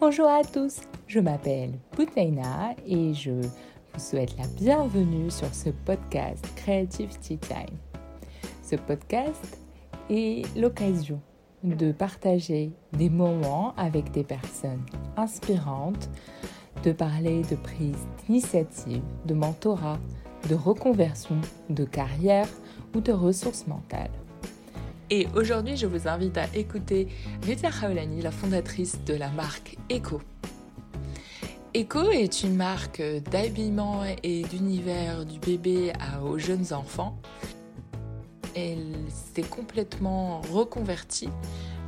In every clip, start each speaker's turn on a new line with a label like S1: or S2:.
S1: Bonjour à tous, je m'appelle Boutaina et je vous souhaite la bienvenue sur ce podcast Creative Tea Time. Ce podcast est l'occasion de partager des moments avec des personnes inspirantes, de parler de prise d'initiative, de mentorat, de reconversion, de carrière ou de ressources mentales. Et aujourd'hui, je vous invite à écouter Rita Raolani, la fondatrice de la marque Echo. Echo est une marque d'habillement et d'univers du bébé aux jeunes enfants. Elle s'est complètement reconvertie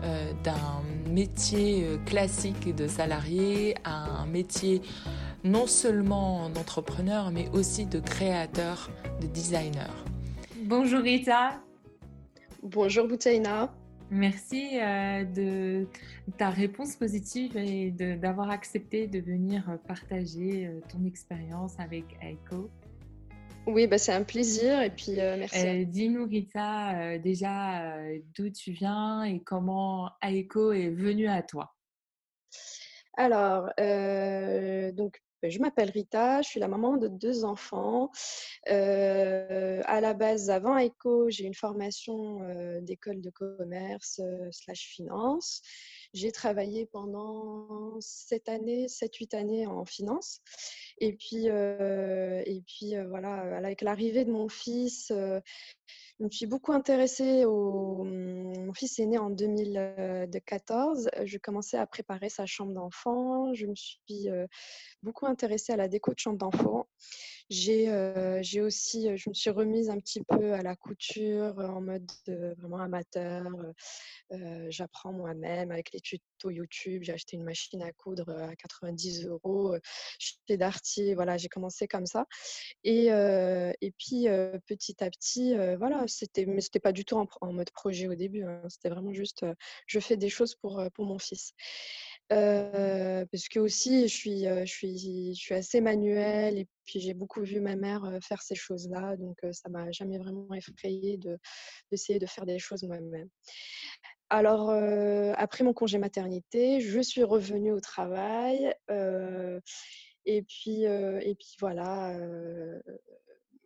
S1: euh, d'un métier euh, classique de salarié à un métier non seulement d'entrepreneur mais aussi de créateur, de designer. Bonjour Rita,
S2: Bonjour Boutaina.
S1: Merci euh, de ta réponse positive et d'avoir accepté de venir partager euh, ton expérience avec Aiko.
S2: Oui, bah, c'est un plaisir et puis euh, merci.
S1: Dis-nous Rita, déjà d'où tu viens et comment Aiko est venu à toi?
S2: Alors, donc je m'appelle Rita, je suis la maman de deux enfants. Euh, à la base, avant ECO, j'ai une formation euh, d'école de commerce euh, slash finance. J'ai travaillé pendant sept années, 7-8 années en finance. Et puis, et puis voilà, avec l'arrivée de mon fils, je me suis beaucoup intéressée au. Mon fils est né en 2014. Je commençais à préparer sa chambre d'enfant. Je me suis beaucoup intéressée à la déco de chambre d'enfant. J'ai aussi, je me suis remise un petit peu à la couture en mode vraiment amateur. J'apprends moi-même avec les tutos YouTube. J'ai acheté une machine à coudre à 90 euros chez Darty. Voilà, j'ai commencé comme ça. Et, et puis petit à petit, voilà, c'était, mais c'était pas du tout en, mode projet au début. Hein. C'était vraiment juste, je fais des choses pour, pour mon fils. Parce que aussi, je suis, je, suis, je suis assez manuelle et puis j'ai beaucoup vu ma mère faire ces choses-là. Donc ça m'a jamais vraiment effrayée de, d'essayer de faire des choses moi-même. Alors, après mon congé maternité, je suis revenue au travail. et, puis, et puis voilà,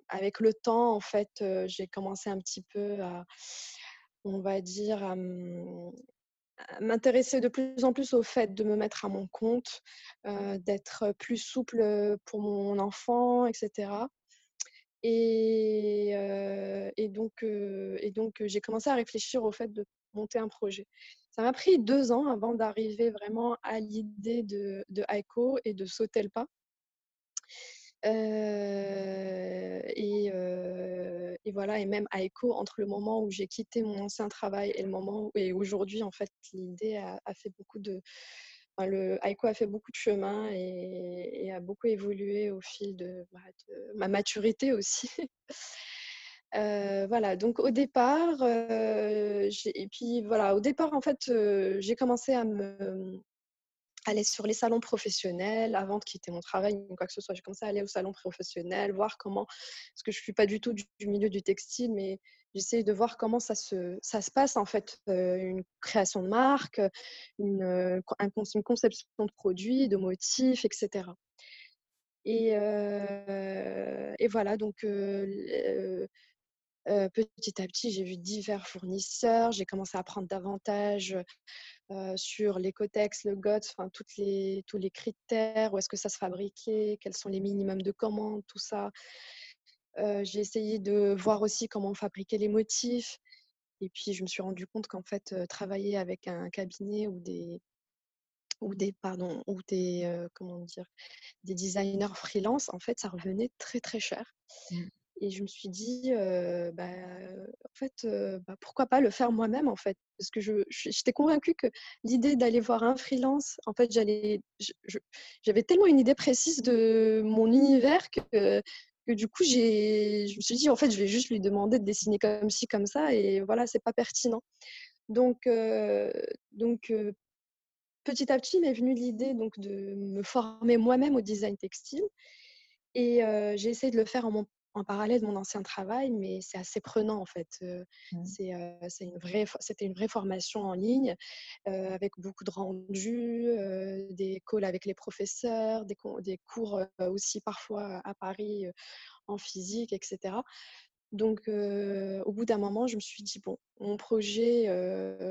S2: avec le temps, en fait, j'ai commencé un petit peu à, on va dire, à m'intéresser de plus en plus au fait de me mettre à mon compte, d'être plus souple pour mon enfant, etc. Et, donc, donc j'ai commencé à réfléchir au fait de monter un projet. Ça m'a pris deux ans avant d'arriver vraiment à l'idée de, de et de sauter le pas. Et, et, voilà, et même à entre le moment où j'ai quitté mon ancien travail et le moment et aujourd'hui, en fait, l'idée a, fait beaucoup de. le a fait beaucoup de chemin et, a beaucoup évolué au fil de, ma maturité aussi. voilà, donc au départ, et puis voilà, au départ, en fait, j'ai commencé à me aller sur les salons professionnels avant de quitter mon travail ou quoi que ce soit. J'ai commencé à aller au salon professionnel, voir comment, parce que je ne suis pas du tout du, milieu du textile, mais j'essaie de voir comment ça se, ça se passe en fait, une création de marque, une, une conception de produits, de motifs, etc. Et, et voilà, donc petit à petit, j'ai vu divers fournisseurs. J'ai commencé à apprendre davantage sur l'écotex, le GOTS, enfin, toutes les, tous les critères, où est-ce que ça se fabriquait, quels sont les minimums de commandes, tout ça. j'ai essayé de voir aussi comment fabriquer les motifs. Et puis, je me suis rendu compte qu'en fait, travailler avec un cabinet ou des, ou des, pardon, ou des, comment dire, des designers freelance, en fait, ça revenait très, très cher. Et je me suis dit, bah, en fait, bah, pourquoi pas le faire moi-même, en fait Parce que j'étais convaincue que l'idée d'aller voir un freelance, en fait, j'avais tellement une idée précise de mon univers que, que du coup, je me suis dit, en fait, je vais juste lui demander de dessiner comme ci, comme ça, et voilà, c'est pas pertinent. Donc, donc petit à petit, m'est venue l'idée de me former moi-même au design textile. Et j'ai essayé de le faire en, mon, en parallèle de mon ancien travail, mais c'est assez prenant en fait. Mmh. C'est une vraie, c'était une vraie formation en ligne avec beaucoup de rendus, des calls avec les professeurs, des, des cours aussi parfois à Paris en physique, etc. Donc, au bout d'un moment, je me suis dit bon, mon projet,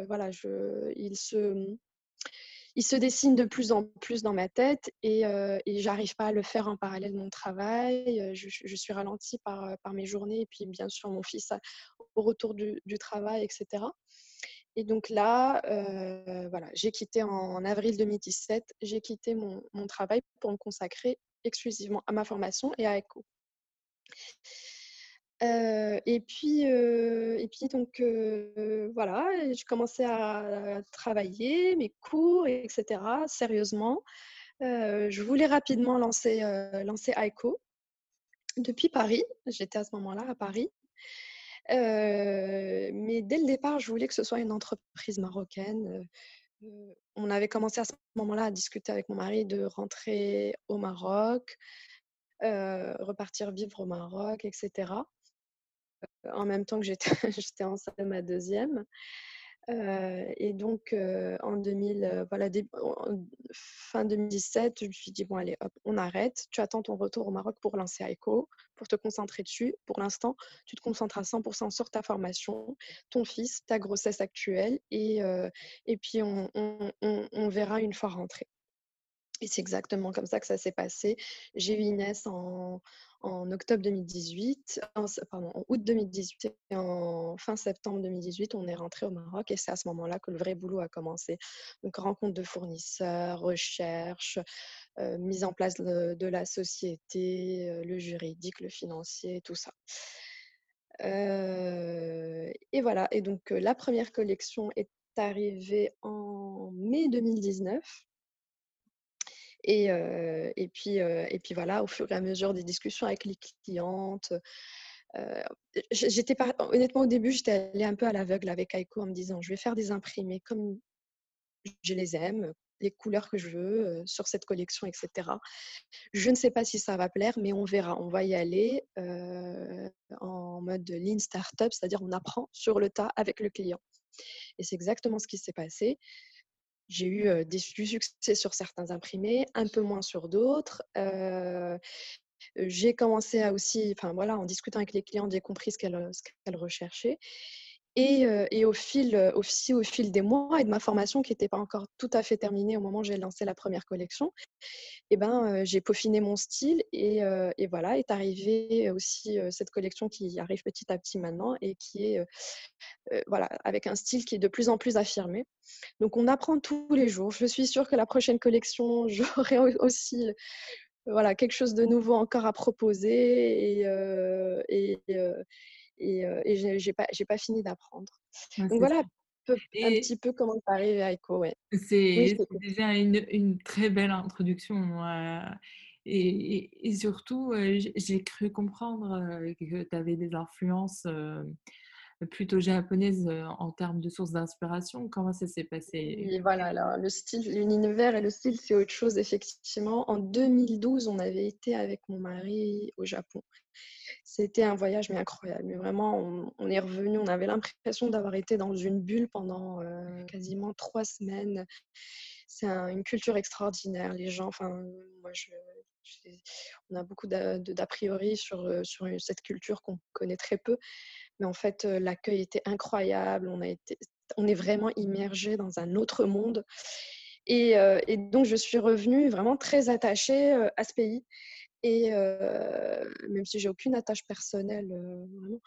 S2: voilà, je, il se il se dessine de plus en plus dans ma tête et, euh, et j'arrive pas à le faire en parallèle de mon travail. Euh, je, suis ralentie par, euh, par, mes journées et puis bien sûr mon fils au retour du, travail, etc. Et donc là, euh, voilà, j'ai quitté en, avril 2017, j'ai quitté mon, mon, travail pour me consacrer exclusivement à ma formation et à ECHO et puis, et puis donc voilà, je commençais à travailler mes cours, etc. Sérieusement, je voulais rapidement lancer lancer AICO depuis Paris. J'étais à ce moment-là à Paris. mais dès le départ, je voulais que ce soit une entreprise marocaine. on avait commencé à ce moment-là à discuter avec mon mari de rentrer au Maroc, repartir vivre au Maroc, etc en même temps que j'étais, enceinte de ma deuxième. et donc, en 2000, voilà, fin 2017, je me suis dit, bon, allez, hop, on arrête. Tu attends ton retour au Maroc pour lancer AICO, pour te concentrer dessus. Pour l'instant, tu te concentres à 100% sur ta formation, ton fils, ta grossesse actuelle, et, et puis on, on, verra une fois rentré. Et c'est exactement comme ça que ça s'est passé. J'ai eu Inès en, en octobre 2018, en, pardon, en août 2018 et en fin septembre 2018, on est rentré au Maroc et c'est à ce moment-là que le vrai boulot a commencé. Donc rencontre de fournisseurs, recherche, euh, mise en place de, la société, euh, le juridique, le financier, tout ça. Euh, et voilà, et donc la première collection est arrivée en mai 2019. Et, puis, et puis voilà, au fur et à mesure des discussions avec les clientes, j'étais honnêtement au début, j'étais allée un peu à l'aveugle avec Aiko en me disant je vais faire des imprimés comme je les aime, les couleurs que je veux sur cette collection, etc. Je ne sais pas si ça va plaire, mais on verra. On va y aller en mode lean startup, c'est-à-dire on apprend sur le tas avec le client. Et c'est exactement ce qui s'est passé. J'ai eu des, succès sur certains imprimés, un peu moins sur d'autres. j'ai commencé à aussi, enfin voilà, en discutant avec les clients, j'ai compris ce qu'elles recherchaient. Et, et, au, fil, aussi au fil des mois et de ma formation qui n'était pas encore tout à fait terminée au moment où j'ai lancé la première collection, eh ben, j'ai peaufiné mon style et, et, voilà, est arrivée aussi cette collection qui arrive petit à petit maintenant et qui est voilà, avec un style qui est de plus en plus affirmé. Donc on apprend tous les jours. Je suis sûre que la prochaine collection, j'aurai aussi voilà, quelque chose de nouveau encore à proposer et, et et, euh, et j'ai pas, pas fini d'apprendre. Donc voilà un petit peu comment ça arrive à ECHO. Ouais.
S1: C'est déjà une, une, très belle introduction. et, et, surtout, j'ai cru comprendre que tu avais des influences plutôt japonaises en termes de sources d'inspiration? Comment ça s'est passé?
S2: Voilà, alors, le style, l'univers et le style, c'est autre chose, effectivement. En 2012, on avait été avec mon mari au Japon. C'était un voyage mais incroyable. Mais vraiment, on, est revenu, on avait l'impression d'avoir été dans une bulle pendant euh, quasiment trois semaines. C'est une culture extraordinaire. Les gens, enfin, moi, je, on a beaucoup d'a priori sur, euh, cette culture qu'on connaît très peu. Mais en fait, euh, l'accueil était incroyable. On, a été, on est vraiment immergé dans un autre monde. Et, et, donc, je suis revenue vraiment très attachée à ce pays. Et même si j'ai aucune attache personnelle, vraiment.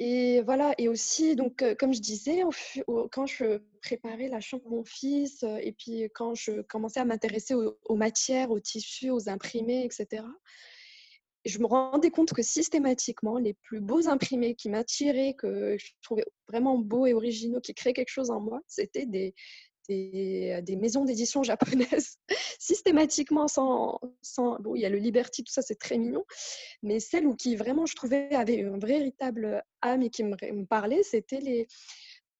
S2: Et voilà, et aussi, donc, comme je disais, quand je préparais la chambre de mon fils, et puis quand je commençais à m'intéresser aux, matières, aux tissus, aux imprimés, etc., je me rendais compte que systématiquement, les plus beaux imprimés qui m'attiraient, que je trouvais vraiment beaux et originaux, qui créaient quelque chose en moi, c'était des, des, maisons d'édition japonaises, systématiquement sans, Bon, il y a le Liberty, tout ça, c'est très mignon, mais celles où qui vraiment, je trouvais, avaient une véritable âme et qui me, me parlaient, c'était les.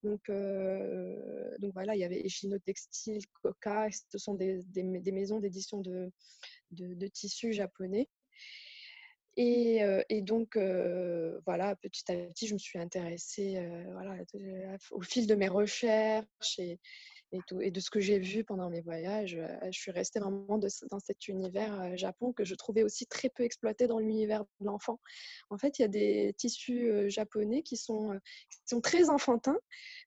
S2: Donc, euh, donc voilà, il y avait Eshino Textile, Koka, ce sont des, maisons d'édition de, de, tissus japonais. Et, et donc, voilà, petit à petit, je me suis intéressée voilà, au fil de mes recherches et, et, tout, et de ce que j'ai vu pendant mes voyages, euh, je suis restée vraiment dans cet univers euh, Japon que je trouvais aussi très peu exploité dans l'univers de l'enfant. En fait, il y a des tissus euh, japonais qui sont, très enfantins,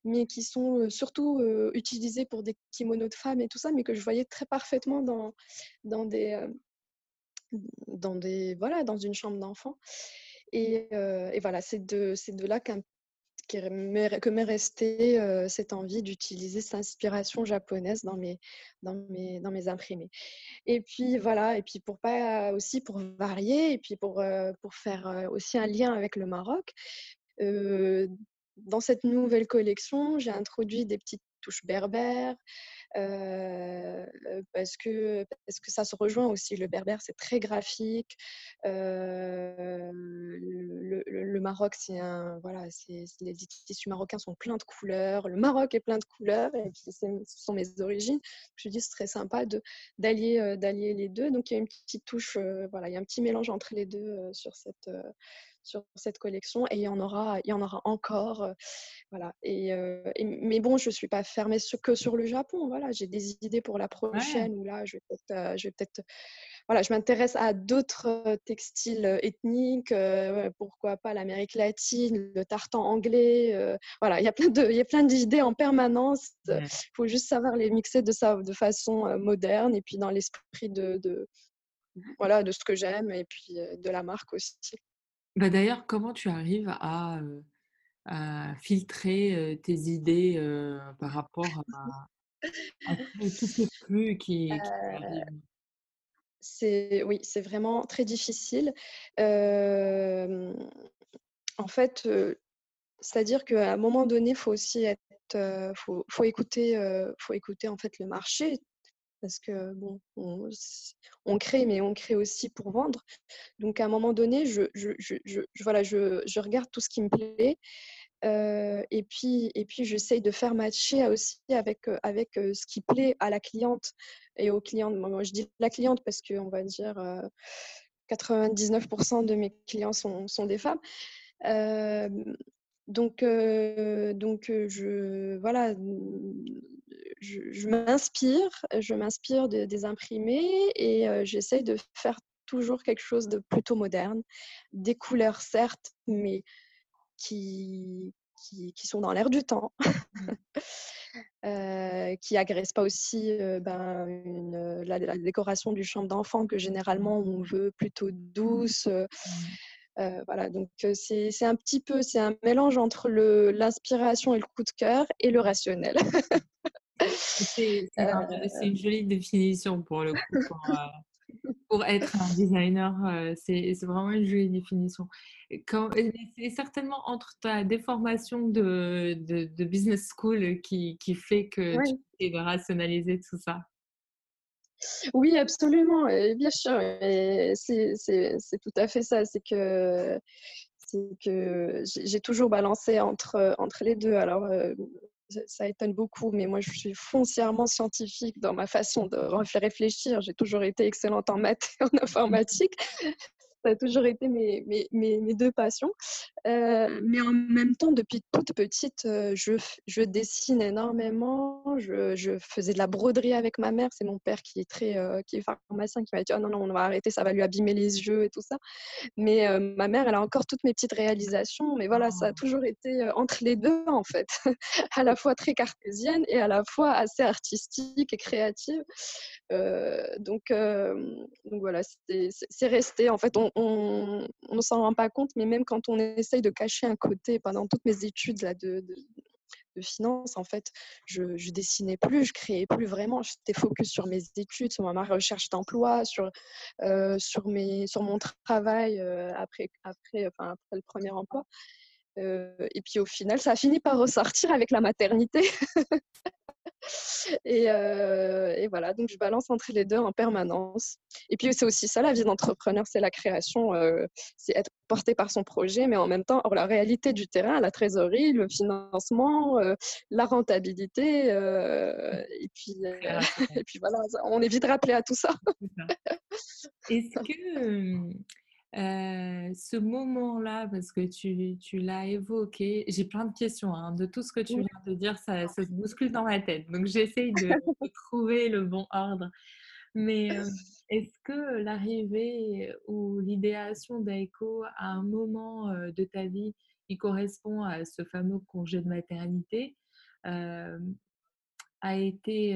S2: mais qui sont surtout utilisés pour des kimonos de femmes et tout ça, mais que je voyais très parfaitement dans, dans des... dans, des, voilà, dans une chambre d'enfant. Et, et, voilà, c'est de, de là qu'un que m'est restée euh, cette envie d'utiliser cette inspiration japonaise dans mes, dans, mes, dans mes imprimés. Et puis voilà, et puis pour pas aussi pour varier, et puis pour, euh, pour faire euh, aussi un lien avec le Maroc, dans cette nouvelle collection, j'ai introduit des petites touches berbères, parce, que, parce que ça se rejoint aussi. Le berbère, c'est très graphique. le, Maroc, c'est un. Voilà, les tissus marocains sont pleins de couleurs. Le Maroc est plein de couleurs. Et puis, ce sont mes origines. Je dis, c'est très sympa d'allier d'allier les deux. Donc, il y a une petite touche. voilà, il y a un petit mélange entre les deux sur cette sur cette collection et il y en aura, il y en aura encore. Euh, voilà. Et, euh, mais bon, je ne suis pas fermée que sur le Japon. Voilà, j'ai des idées pour la prochaine où là, je vais peut-être, euh, je vais peut-être voilà, je m'intéresse à d'autres textiles ethniques, pourquoi pas l'Amérique latine, le tartan anglais. voilà, il y a plein de, il y a plein d'idées en permanence. Il faut juste savoir les mixer de ça de façon moderne et puis dans l'esprit de, de, voilà, de ce que j'aime et puis de la marque aussi.
S1: Bah, d'ailleurs, comment tu arrives à, filtrer, tes idées, par rapport à tous ces flux qui
S2: c'est oui, c'est vraiment très difficile. en fait, c'est-à-dire qu'à un moment donné, il faut aussi être, faut faut écouter, faut écouter en fait le marché parce que bon, on, crée, mais on crée aussi pour vendre. Donc à un moment donné, je, voilà, je, regarde tout ce qui me plaît. Et puis, et puis j'essaye de faire matcher aussi avec, avec ce qui plaît à la cliente et aux clients. Moi, je dis la cliente parce qu'on va dire 99% de mes clients sont, sont des femmes. Donc, donc je, voilà, je, m'inspire, je m'inspire des imprimés et euh, j'essaye de faire toujours quelque chose de plutôt moderne, des couleurs certes, mais qui, qui, sont dans l'air du temps, mmh. euh, qui agressent pas aussi euh, ben, une, la, décoration du chambre d'enfant que généralement on veut plutôt douce. Mmh. voilà, donc c'est un petit peu, c'est un mélange entre l'inspiration et le coup de cœur et le rationnel.
S1: C'est une jolie définition pour le coup. Pour, euh, être un designer, euh, c'est vraiment une jolie définition. C'est certainement entre ta déformation de, de, business school qui, qui fait que tu tu de rationaliser tout ça.
S2: Oui, absolument, et bien sûr. C'est tout à fait ça. C'est que que j'ai toujours balancé entre, entre les deux. Alors, euh, ça étonne beaucoup, mais moi, je suis foncièrement scientifique dans ma façon de réfléchir. J'ai toujours été excellente en maths et en informatique ça a toujours été mes, mes, mes, deux passions. Euh, mais en même temps, depuis toute petite, euh, je, je, dessine énormément. Je, je, faisais de la broderie avec ma mère. C'est mon père qui est très euh, qui est pharmacien qui m'a dit oh non non on va arrêter, ça va lui abîmer les yeux et tout ça. Mais ma mère, elle a encore toutes mes petites réalisations. Mais voilà, ça a ah. toujours été entre les deux en fait, à la fois très cartésienne et à la fois assez artistique et créative. donc donc voilà, c'est resté en fait. On, on ne s'en rend pas compte, mais même quand on essaye de cacher un côté, pendant toutes mes études là, de, finance, en fait, je, ne dessinais plus, je créais plus vraiment. J'étais focus sur mes études, sur ma recherche d'emploi, sur, euh, sur, mes, sur mon travail euh, après, après, enfin, après le premier emploi. Euh, et puis au final, ça a fini par ressortir avec la maternité. Euh, et, voilà, donc je balance entre les deux en permanence. Et puis c'est aussi ça la vie d'entrepreneur, c'est la création, euh, c'est être porté par son projet, mais en même temps, la réalité du terrain, la trésorerie, le financement, euh, la rentabilité. et, puis, et puis voilà, on est vite rappelé à tout ça.
S1: Est-ce que ce moment-là, parce que tu, tu l'as évoqué, j'ai plein de questions. Hein, de tout ce que tu viens de dire, ça, ça, se bouscule dans ma tête. Donc, j'essaye de, de, trouver le bon ordre. Mais est-ce que l'arrivée ou l'idéation d'Aiko à un moment de ta vie qui correspond à ce fameux congé de maternité a été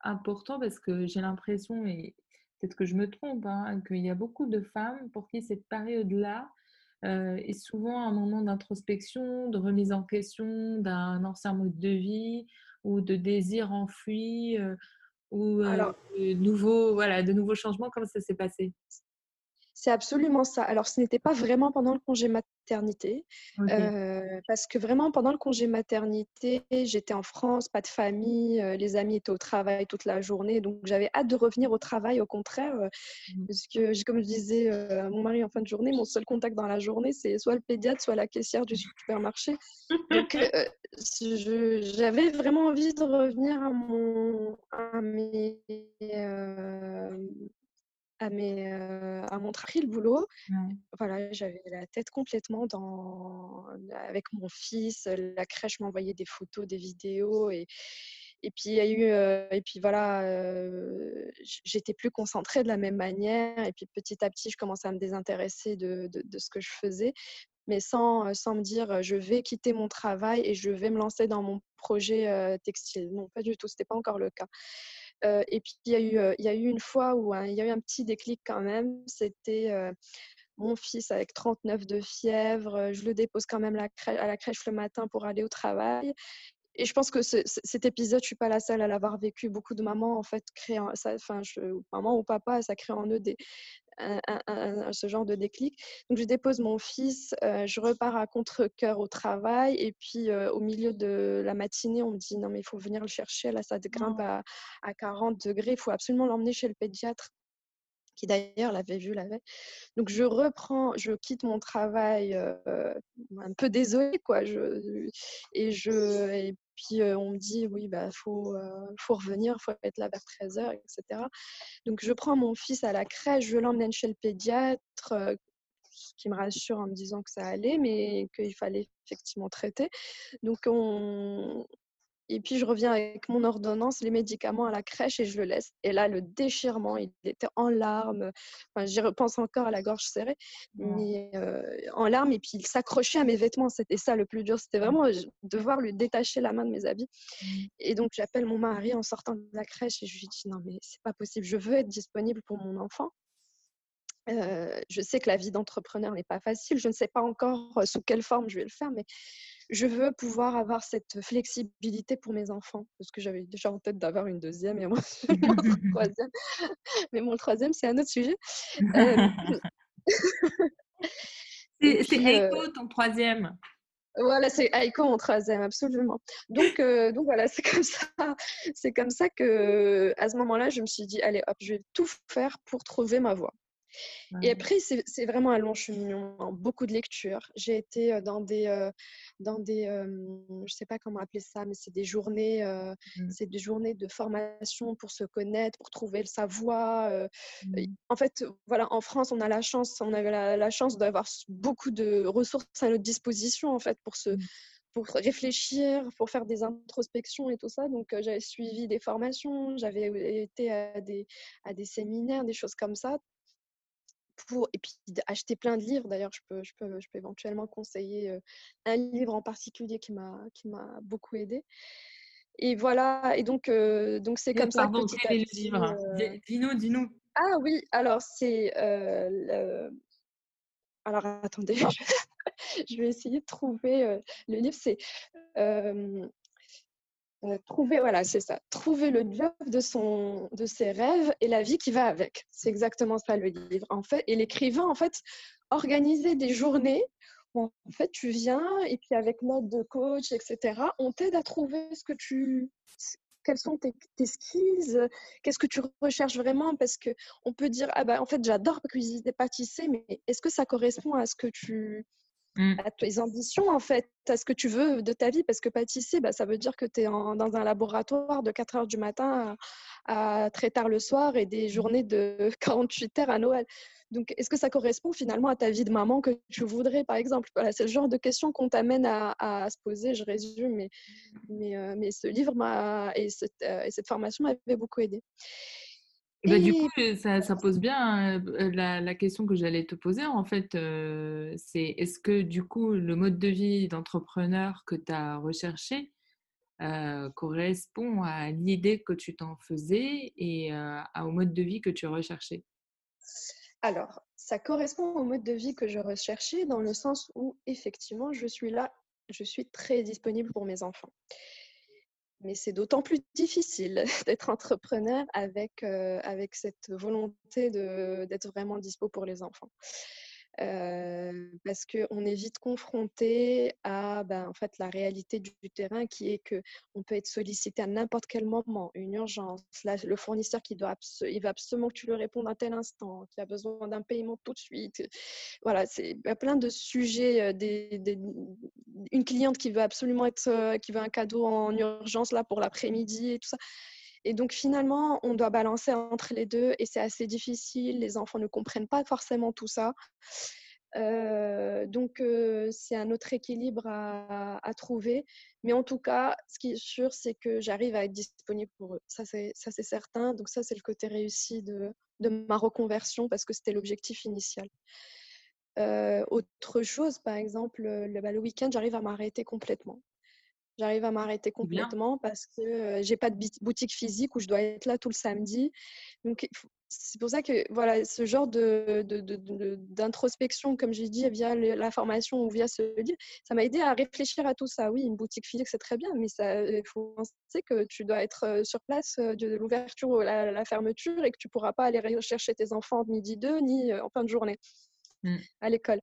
S1: important? Parce que j'ai l'impression, et peut-être que je me trompe, hein, qu'il y a beaucoup de femmes pour qui cette période-là est souvent un moment d'introspection, de remise en question d'un ancien mode de vie ou de désir enfoui ou Alors, de, nouveaux, voilà, de nouveaux changements Comment ça s'est passé?
S2: C'est absolument ça. Alors, ce n'était pas vraiment pendant le congé maternité, euh, parce que vraiment pendant le congé maternité, j'étais en France, pas de famille, les amis étaient au travail toute la journée, donc j'avais hâte de revenir au travail, au contraire, mmh. parce que comme je disais à mon mari en fin de journée, mon seul contact dans la journée, c'est soit le pédiatre, soit la caissière du supermarché. donc, j'avais vraiment envie de revenir à mon, à mes à, mes, à mon travail, le boulot. Voilà, j'avais la tête complètement dans, avec mon fils. La crèche m'envoyait des photos, des vidéos. Et, et puis, il y a eu, et puis voilà, j'étais plus concentrée de la même manière. Et puis, petit à petit, je commençais à me désintéresser de, de, de ce que je faisais mais sans, sans, me dire je vais quitter mon travail et je vais me lancer dans mon projet textile. Non, pas du tout, ce n'était pas encore le cas et puis, il y, a eu, y a eu une fois où il y a eu un petit déclic quand même. C'était mon fils avec 39 de fièvre. Je le dépose quand même à la crèche le matin pour aller au travail. Et je pense que cet épisode, je suis pas la seule à l'avoir vécu. Beaucoup de mamans, en fait, créent, ça, enfin, je, maman ou papa, ça crée en eux des, ce genre de déclic. Donc, je dépose mon fils, euh, je repars à contre-coeur au travail. Et puis, euh, au milieu de la matinée, on me dit non, mais il faut venir le chercher. Là, ça grimpe à, à 40 degrés. Il faut absolument l'emmener chez le pédiatre qui d'ailleurs l'avait vu la veille. Donc je reprends, je quitte mon travail euh, un peu désolée quoi. Je, et je et puis on me dit oui bah faut faut revenir, faut être là vers 13h etc. Donc je prends mon fils à la crèche, je l'emmène chez le pédiatre. qui me rassure en me disant que ça allait, mais qu'il fallait effectivement traiter. Donc, on, et puis, je reviens avec mon ordonnance, les médicaments à la crèche et je le laisse. Et là, le déchirement, il était en larmes. Enfin, j'y repense encore à la gorge serrée, mais euh, en larmes. Et puis, il s'accrochait à mes vêtements. C'était ça le plus dur. C'était vraiment devoir lui détacher la main de mes habits. Mmh. Et donc, j'appelle mon mari en sortant de la crèche et je lui dis Non, mais c'est pas possible. Je veux être disponible pour mon enfant. Euh, je sais que la vie d'entrepreneur n'est pas facile. Je ne sais pas encore sous quelle forme je vais le faire, mais je veux pouvoir avoir cette flexibilité pour mes enfants, parce que j'avais déjà en tête d'avoir une deuxième et mon troisième. Mais mon troisième, c'est un autre sujet.
S1: Euh, c'est Aiko, euh ton troisième.
S2: Voilà, c'est Aiko mon troisième, absolument. Donc, euh, donc voilà, c'est comme ça. C'est comme ça que, à ce moment-là, je me suis dit, allez, hop, je vais tout faire pour trouver ma voie. Et après, c'est vraiment un long cheminement, beaucoup de lectures. J'ai été dans des, dans des je sais pas comment appeler ça, mais c'est des journées, mmh. c'est des journées de formation pour se connaître, pour trouver sa voie. Mmh. En fait, voilà, en France, on a la chance, on avait la, chance d'avoir beaucoup de ressources à notre disposition, en fait, pour se mmh. pour réfléchir, pour faire des introspections et tout ça. Donc, j'avais suivi des formations, j'avais été à des, à des séminaires, des choses comme ça, pour, et puis acheter plein de livres. D'ailleurs, je peux, je, peux, je peux éventuellement conseiller un livre en particulier qui m'a beaucoup aidé. Et voilà, et donc donc c'est comme ça.
S1: Pardon, quel est le livre? Dis-nous, dis-nous.
S2: Ah oui, alors c'est. Alors attendez, je vais essayer de trouver le livre. C'est euh, trouver, voilà, c'est ça, trouver le job de, son, de ses rêves et la vie qui va avec. C'est exactement ça le livre. En fait, et l'écrivain, en fait, organiser des journées où en fait tu viens et puis avec l'aide de coach, etc., on t'aide à trouver ce que tu, quels sont tes, skills, qu'est-ce que tu recherches vraiment, parce que on peut dire ah bah en fait j'adore cuisiner, pâtisser, mais est-ce que ça correspond à ce que tu mmh. à tes ambitions, en fait, à ce que tu veux de ta vie. Parce que pâtisser, bah, ça veut dire que tu es dans un laboratoire de 4 heures du matin à, très tard le soir et des mmh. journées de 48 heures à Noël. Donc, est-ce que ça correspond finalement à ta vie de maman que tu voudrais, par exemple? Voilà, C'est le genre de questions qu'on t'amène à, se poser. Je résume, mais, mais, euh, mais ce livre et cette, euh, et cette formation m'avait beaucoup aidé.
S1: Bah, du coup, ça, ça pose bien la, la, question que j'allais te poser. En fait, c'est est-ce que du coup, le mode de vie d'entrepreneur que tu as recherché correspond à l'idée que tu t'en faisais et au mode de vie que tu recherchais?
S2: Alors, ça correspond au mode de vie que je recherchais dans le sens où, effectivement, je suis là, je suis très disponible pour mes enfants. Mais c'est d'autant plus difficile d'être entrepreneur avec, euh, cette volonté d'être vraiment dispo pour les enfants. Parce qu'on est vite confronté à ben, en fait, la réalité du, terrain qui est qu'on peut être sollicité à n'importe quel moment, une urgence, le fournisseur qui doit il va absolument que tu lui répondes à tel instant, qui a besoin d'un paiement tout de suite. Voilà, il y a plein de sujets. Des, une cliente qui veut absolument être, qui veut un cadeau en urgence là pour l'après-midi et tout ça. Et donc finalement, on doit balancer entre les deux et c'est assez difficile. Les enfants ne comprennent pas forcément tout ça. Euh, donc euh, c'est un autre équilibre à, trouver. Mais en tout cas, ce qui est sûr, c'est que j'arrive à être disponible pour eux. Ça, c'est certain. Donc ça, c'est le côté réussi de, ma reconversion parce que c'était l'objectif initial. Euh, autre chose, par exemple, le, bah, le week-end, j'arrive à m'arrêter complètement. J'arrive à m'arrêter complètement parce que je j'ai pas de boutique physique où je dois être là tout le samedi. Donc c'est pour ça que voilà, ce genre de, d'introspection, comme j'ai dit, via la formation ou via ce livre, ça m'a aidé à réfléchir à tout ça. Oui, une boutique physique, c'est très bien, mais il faut penser que tu dois être sur place de l'ouverture ou la, la fermeture et que tu pourras pas aller rechercher tes enfants midi 2 ni en fin de journée mmh. à l'école.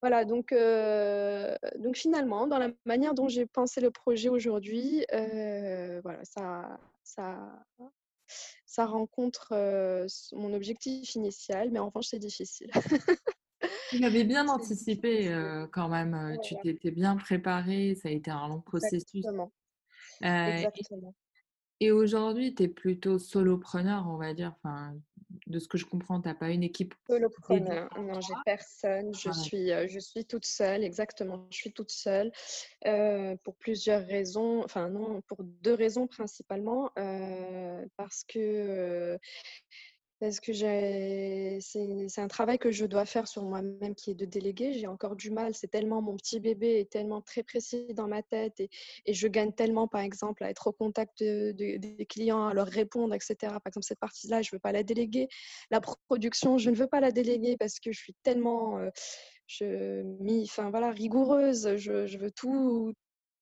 S2: Voilà, donc, euh, donc finalement, dans la manière dont j'ai pensé le projet aujourd'hui, euh, voilà, ça, ça, ça rencontre euh, mon objectif initial, mais en revanche, c'est difficile.
S1: Tu avais bien anticipé quand même, tu t'étais bien préparé, ça a été un long processus.
S2: Exactement. Exactement.
S1: Et, et aujourd'hui, tu es plutôt solopreneur, on va dire. Enfin, de ce que je comprends, tu n'as pas une équipe
S2: Solopreneur, non, j'ai personne. Je, suis, euh, je suis toute seule, exactement. Je suis toute seule euh, pour plusieurs raisons. Enfin, non, pour deux raisons principalement. Euh, parce que parce que c'est un travail que je dois faire sur moi-même qui est de déléguer. J'ai encore du mal. C'est tellement mon petit bébé est tellement très précis dans ma tête et, je gagne tellement, par exemple, à être au contact des clients, à leur répondre, etc. Par exemple, cette partie-là, je ne veux pas la déléguer. La production, je ne veux pas la déléguer parce que je suis tellement euh, rigoureuse. Je veux tout,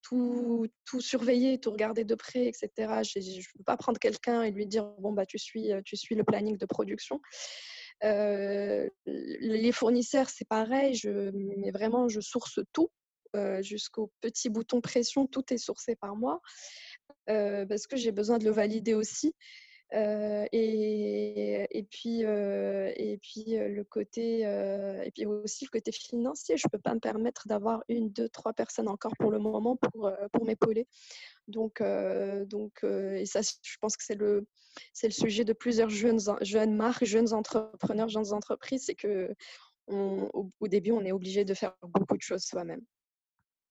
S2: tout, surveiller, tout regarder de près, etc. Je ne peux pas prendre quelqu'un et lui dire bon bah tu suis, euh, tu suis le planning de production. Euh, les fournisseurs, c'est pareil, mais vraiment je source tout euh, jusqu'au petit bouton pression, tout est sourcé par moi parce que j'ai besoin de le valider aussi. Et, puis, et puis le côté, et puis aussi le côté financier. Je ne peux pas me permettre d'avoir une, deux, trois personnes encore pour le moment pour, pour m'épauler. Donc, donc et ça, je pense que c'est le, c'est le sujet de plusieurs jeunes, jeunes marques, jeunes entrepreneurs, jeunes entreprises, c'est que au, au, début, on est obligé de faire beaucoup de choses soi-même.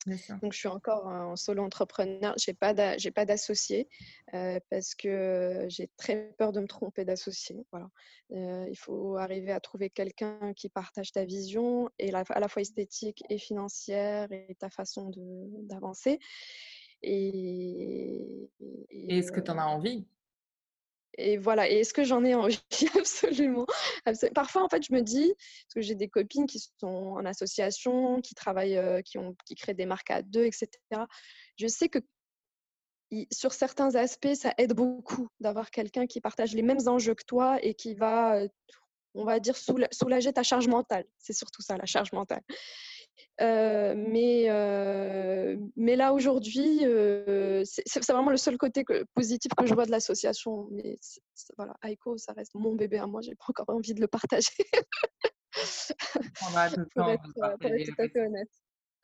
S2: Donc, je suis encore en solo entrepreneur. Je n'ai pas d'associé euh, parce que j'ai très peur de me tromper d'associé. Voilà. Euh, il faut arriver à trouver quelqu'un qui partage ta vision, et à la fois esthétique et financière, et ta façon d'avancer.
S1: Et, et est-ce que tu en as envie?
S2: Et voilà, et est-ce que j'en ai envie? Absolument, Parfois, en fait, je me dis, parce que j'ai des copines qui sont en association, qui travaillent, euh, qui, ont, qui créent des marques à deux, etc. Je sais que sur certains aspects, ça aide beaucoup d'avoir quelqu'un qui partage les mêmes enjeux que toi et qui va, euh, on va dire, soulager ta charge mentale. C'est surtout ça, la charge mentale. Euh, mais, euh, mais là, aujourd'hui, euh, c'est vraiment le seul côté positif que je vois de l'association. Mais voilà, Aiko, ça reste mon bébé à moi. J'ai pas encore envie de le partager.
S1: On va pour, être, pour être tout à fait honnête.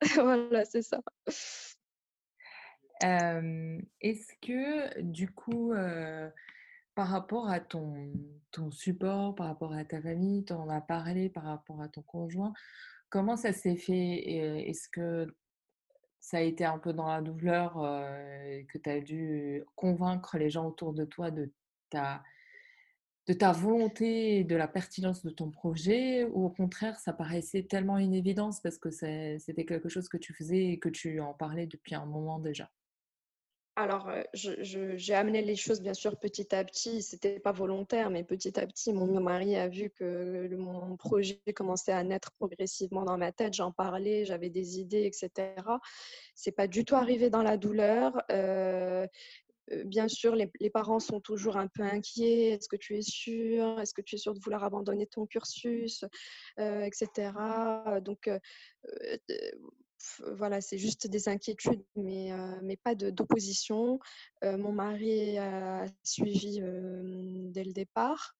S2: voilà, c'est ça.
S1: Est-ce que du coup, par rapport à ton, ton support, par rapport à ta famille, tu en as parlé par rapport à ton conjoint, comment ça s'est fait Est-ce que ça a été un peu dans la douleur que tu as dû convaincre les gens autour de toi de ta, de ta volonté et de la pertinence de ton projet? Ou au contraire ça paraissait tellement une évidence parce que c'était quelque chose que tu faisais et que tu en parlais depuis un moment déjà?
S2: Alors, j'ai amené les choses, bien sûr, petit à petit. Ce n'était pas volontaire, mais petit à petit, mon mari a vu que mon projet commençait à naître progressivement dans ma tête. J'en parlais, j'avais des idées, etc. C'est pas du tout arrivé dans la douleur. bien sûr, les, parents sont toujours un peu inquiets. Est-ce que tu es sûr? Est-ce que tu es sûr de vouloir abandonner ton cursus? Etc. Donc, voilà, c'est juste des inquiétudes, mais, mais pas d'opposition. mon mari a suivi dès le départ.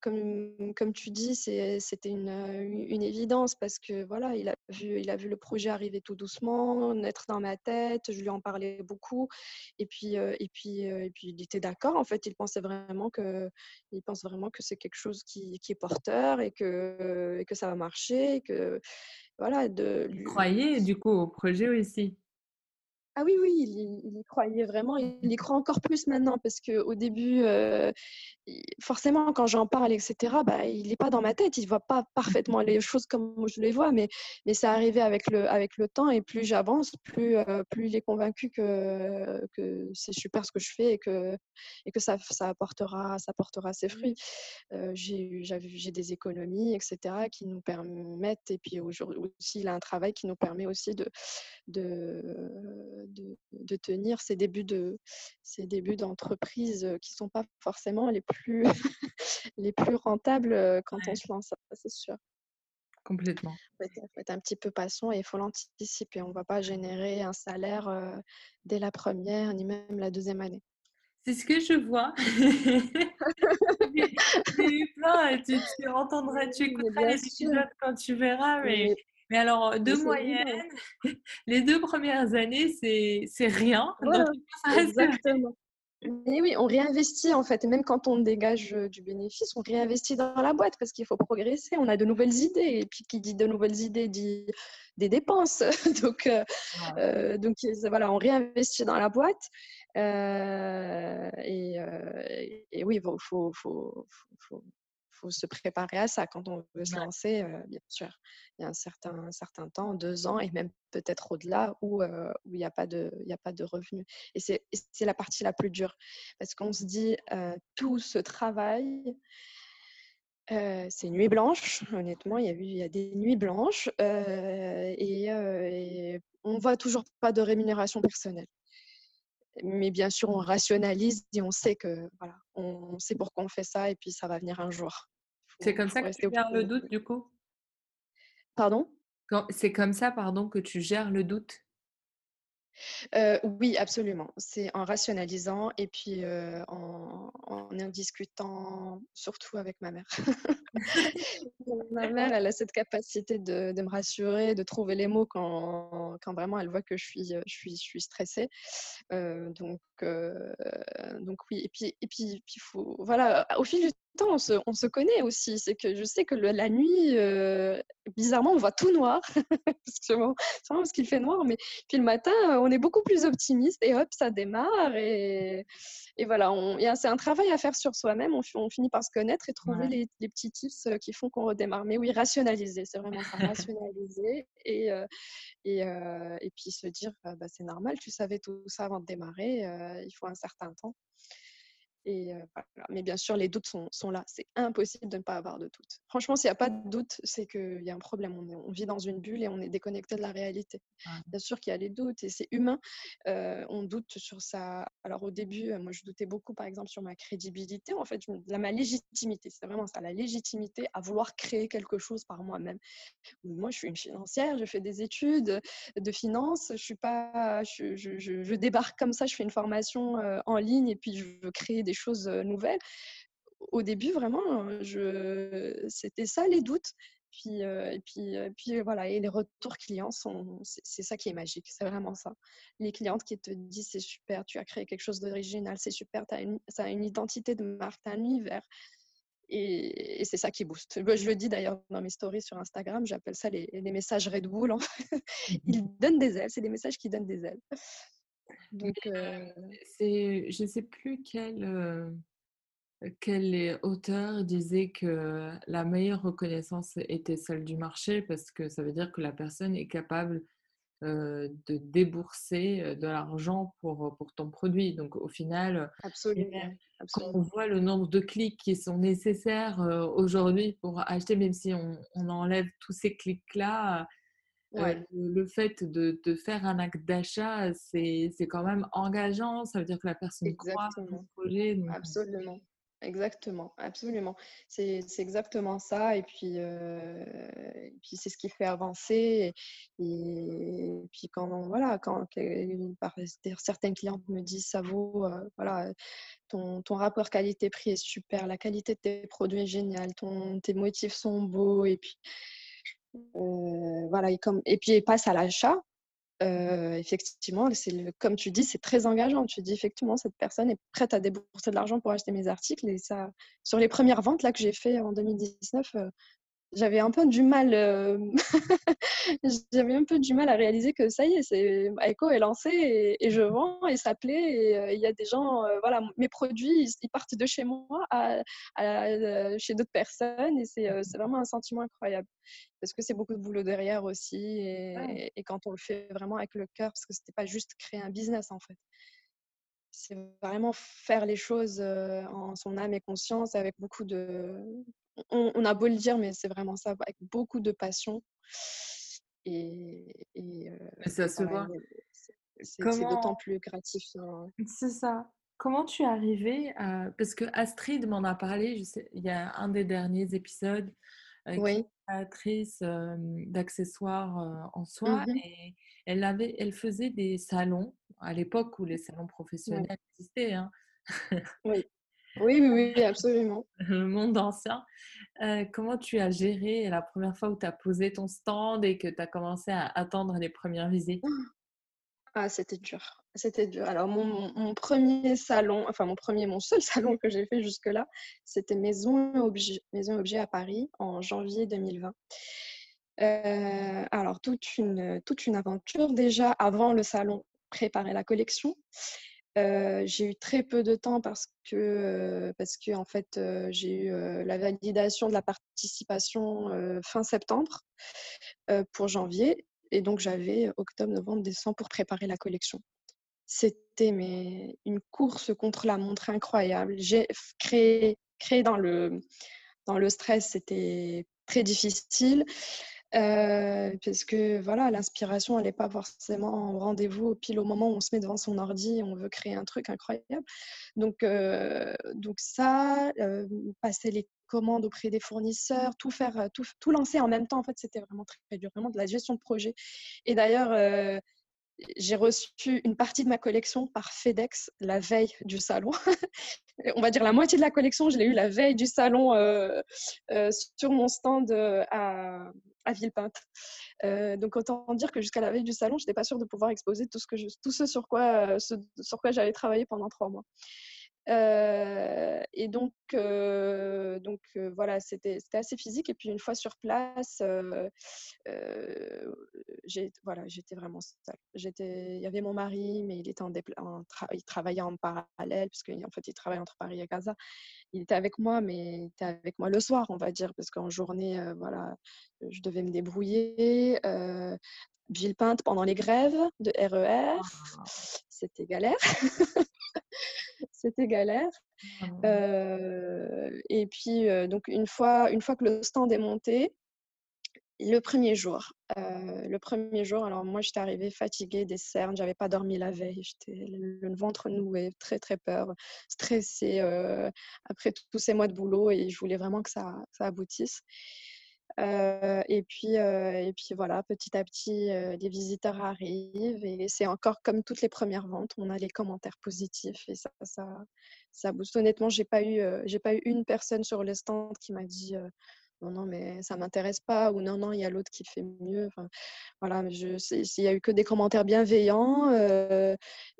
S2: Comme, comme, tu dis, c'était une, une, évidence parce que voilà, il a, vu, il a vu le projet arriver tout doucement, naître dans ma tête. Je lui en parlais beaucoup, et puis, et puis, et puis il était d'accord. En fait, il pensait vraiment que, il pense vraiment que c'est quelque chose qui, qui, est porteur et que, et que ça va marcher, et que voilà, de
S1: croyez du coup au projet aussi
S2: ah oui, oui, il, y croyait vraiment. Il y croit encore plus maintenant parce qu'au début, euh, forcément, quand j'en parle, etc., bah, il n'est pas dans ma tête. Il ne voit pas parfaitement les choses comme je les vois, mais, mais c'est arrivé avec le, avec le temps. Et plus j'avance, plus, euh, plus il est convaincu que, que c'est super ce que je fais et que, et que ça, ça, apportera, ça apportera ses fruits. Euh, j'ai des économies, etc., qui nous permettent, et puis aujourd'hui aussi, il a un travail qui nous permet aussi de, de de, tenir ces débuts de ces débuts d'entreprise euh, qui sont pas forcément les plus les plus rentables euh, quand on se lance, c'est sûr.
S1: Complètement.
S2: Il faut, être, un petit peu patient et il faut l'anticiper. On ne va pas générer un salaire euh, dès la première ni même la deuxième année.
S1: C'est ce que je vois. eu plein, tu, tu entendras, tu écouteras les épisodes quand tu verras, mais mais alors, de moyenne, les deux premières années, c'est rien.
S2: exactement. Mais oui, on réinvestit en fait. Et même quand on dégage du bénéfice, on réinvestit dans la boîte parce qu'il faut progresser. On a de nouvelles idées. Et puis, qui dit de nouvelles idées dit des dépenses. donc, donc voilà, on réinvestit dans la boîte. et, et, oui, il faut, faut, faut, faut faut se préparer à ça quand on veut se lancer, euh, bien sûr. Il y a un certain, certain temps, deux ans et même peut-être au-delà où euh, il n'y a, pas de, a pas de revenus. Et c'est la partie la plus dure parce qu'on se dit euh, tout ce travail. c'est nuit blanche, honnêtement, il y a, il y a des nuits blanches et, et on voit toujours pas de rémunération personnelle mais bien sûr, on rationalise et on sait que voilà, on sait pourquoi on fait ça et puis ça va venir un jour.
S1: C'est comme ça que tu gères le doute du coup?
S2: Pardon?
S1: C'est comme ça, pardon, que tu gères le doute?
S2: Oui, absolument. C'est en rationalisant et puis en, en, discutant surtout avec ma mère. ma mère, elle a cette capacité de, de, me rassurer, de trouver les mots quand, quand, vraiment elle voit que je suis, je suis, je suis stressée. donc, donc oui, et puis, et puis, puis faut, voilà, au fil du temps, on se, on se connaît aussi. C'est que je sais que la nuit, bizarrement, on voit tout noir, parce que bon, parce qu'il fait noir, mais puis le matin, on est beaucoup plus optimiste et hop, ça démarre. Et, et voilà, c'est un travail à faire sur soi-même. On, on, finit par se connaître et trouver les, les, petits tips qui font qu'on redémarre. Mais oui, rationaliser, c'est vraiment ça, rationaliser et, et, et, puis se dire, bah, c'est normal, tu savais tout ça avant de démarrer, il faut un certain temps. Et Mais bien sûr, les doutes sont, sont là. C'est impossible de ne pas avoir de doutes. Franchement, s'il n'y a pas de doute, c'est qu'il y a un problème. On, vit dans une bulle et on est déconnecté de la réalité. Bien sûr qu'il y a les doutes et c'est humain. on doute sur ça. Alors au début, moi, je doutais beaucoup, par exemple, sur ma crédibilité. En fait, ma légitimité. C'est vraiment ça, la légitimité à vouloir créer quelque chose par moi-même. Moi, je suis une financière, je fais des études de finance. Je suis pas, je, je, je débarque comme ça. Je fais une formation en ligne et puis je veux créer des choses nouvelles. Au début, vraiment, je... c'était ça les doutes. puis, et puis, puis voilà, et les retours clients, sont, c'est ça qui est magique, c'est vraiment ça. Les clientes qui te disent c'est super, tu as créé quelque chose d'original, c'est super, tu as une, ça a une identité de marque, tu as un univers. Et, c'est ça qui booste. Je le dis d'ailleurs dans mes stories sur Instagram, j'appelle ça les, les, messages Red Bull. En fait. Ils donnent des ailes, c'est des messages qui donnent des ailes.
S1: Donc, euh... c'est, je ne sais plus quel, quel auteur disait que la meilleure reconnaissance était celle du marché parce que ça veut dire que la personne est capable de débourser de l'argent pour, pour ton produit. Donc au final,
S2: Absolument.
S1: quand on voit le nombre de clics qui sont nécessaires aujourd'hui pour acheter, même si on, on enlève tous ces clics-là, le, fait de, de, faire un acte d'achat, c'est quand même engageant. Ça veut dire que la personne croit
S2: au projet. Absolument. Exactement, absolument. C'est exactement ça. Et puis, euh, puis c'est ce qui fait avancer. Et, puis quand voilà, quand certaines clientes me disent ça vaut, euh, voilà, ton, ton rapport qualité-prix est super, la qualité de tes produits est géniale, ton, tes motifs sont beaux. Et puis euh, voilà, et, comme, et puis ils passent à l'achat effectivement, c'est comme tu dis, c'est très engageant. Tu dis effectivement, cette personne est prête à débourser de l'argent pour acheter mes articles. Et ça, sur les premières ventes là que j'ai fait en 2019, j'avais un peu du mal, euh, j'avais un peu du mal à réaliser que ça y est, c'est Echo est lancé et, je vends et ça plaît et euh, il y a des gens, euh, voilà, mes produits ils, partent de chez moi à, chez d'autres personnes et c'est vraiment un sentiment incroyable parce que c'est beaucoup de boulot derrière aussi et, et, quand on le fait vraiment avec le cœur parce que c'était pas juste créer un business en fait. C'est vraiment faire les choses en son âme et conscience avec beaucoup de, on, a beau le dire, mais c'est vraiment ça, avec beaucoup de passion. Et,
S1: euh, ça se voit.
S2: C'est d'autant plus gratifiant.
S1: C'est ça. Comment tu es arrivée à... Parce que Astrid m'en a parlé, je sais, il y a un des derniers épisodes, euh, oui. créatrice euh, d'accessoires euh, en soie, mmh et elle, avait, elle faisait des salons à l'époque où les salons professionnels existaient. Hein.
S2: Oui. Oui, oui, oui, absolument.
S1: Le monde ancien. Euh, comment tu as géré la première fois où tu as posé ton stand et que tu as commencé à attendre les premières visites?
S2: Ah, c'était dur. C'était dur. Alors, mon, premier salon, enfin, mon premier, mon seul salon que j'ai fait jusque-là, c'était Maison Objet, Maison Objet à Paris en janvier 2020. Euh, alors, toute une, toute une aventure. Déjà, avant le salon, préparer la collection j'ai eu très peu de temps parce que, parce que en fait, j'ai eu la validation de la participation fin septembre pour janvier. Et donc, j'avais octobre, novembre, décembre pour préparer la collection. C'était une course contre la montre incroyable. J'ai créé, créé dans, le, dans le stress, c'était très difficile. Euh, parce que voilà, l'inspiration, elle n'est pas forcément au rendez-vous pile au moment où on se met devant son ordi et on veut créer un truc incroyable. Donc, euh, donc ça, euh, passer les commandes auprès des fournisseurs, tout faire, tout, tout lancer en même temps, en fait, c'était vraiment très, dur, vraiment de la gestion de projet. Et d'ailleurs, j'ai reçu une partie de ma collection par FedEx la veille du salon. On va dire la moitié de la collection, je l'ai eu la veille du salon euh, euh, sur mon stand euh, à, à Villepinte. donc autant dire que jusqu'à la veille du salon, je n'étais pas sûre de pouvoir exposer tout ce, sur quoi, ce, sur quoi j'avais travaillé pendant trois mois. Euh, et donc, euh, donc euh, voilà, c'était assez physique. Et puis une fois sur place, voilà, j'étais vraiment seule. Il y avait mon mari, mais il était en, il travaillait en parallèle puisque en fait il travaille entre Paris et Gaza. Il était avec moi, mais il était avec moi le soir, on va dire, parce qu'en journée, voilà, je devais me débrouiller. Villepinte pendant les grèves de RER, ah. c'était galère. C'était galère. Ah euh, et puis, donc, une fois, une fois que le stand est monté, le premier jour, le premier jour, alors moi j'étais arrivée fatiguée des cernes, j'avais pas dormi la veille, j'étais le ventre noué, très très peur, stressée après tous ces mois de boulot et je voulais vraiment que ça, ça aboutisse. Et, puis, et puis voilà, petit à petit, euh, les visiteurs arrivent et c'est encore comme toutes les premières ventes, on a les commentaires positifs et ça, ça, ça booste. Honnêtement, j'ai pas eu, j'ai pas eu une personne sur le stand qui m'a dit non, non, mais ça m'intéresse pas, ou non, non, il y a l'autre qui fait mieux. Voilà, il y a eu que des commentaires bienveillants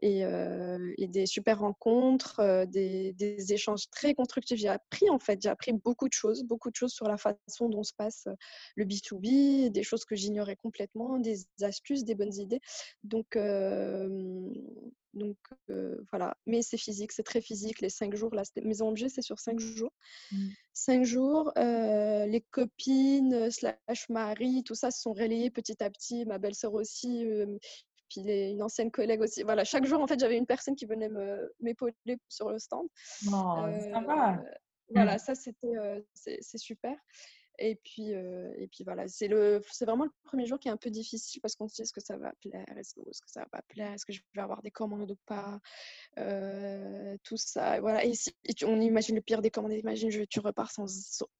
S2: et, euh, et, des super rencontres, euh, des, des, échanges très constructifs. J'ai appris, en fait, j'ai appris beaucoup de choses, beaucoup de choses sur la façon dont se passe le B2B, des choses que j'ignorais complètement, des astuces, des bonnes idées. Donc, donc voilà, mais c'est physique, c'est très physique. Les cinq jours, là, maison objet, c'est sur cinq jours. Mmh. Cinq jours, les copines, slash mari, tout ça se sont relayés petit à petit. Ma belle-sœur aussi, puis une ancienne collègue aussi. Voilà, chaque jour, en fait, j'avais une personne qui venait m'épauler sur le stand.
S1: Oh, sympa.
S2: Voilà, mmh. ça, c'était c'est super. Et puis, euh, et puis voilà, c'est vraiment le premier jour qui est un peu difficile parce qu'on se dit est-ce que ça va plaire, est-ce que, ça va pas plaire, est-ce que je vais avoir des commandes ou pas, euh, tout ça. Voilà. Et, si, on imagine le pire des commandes, imagine je, tu repars sans,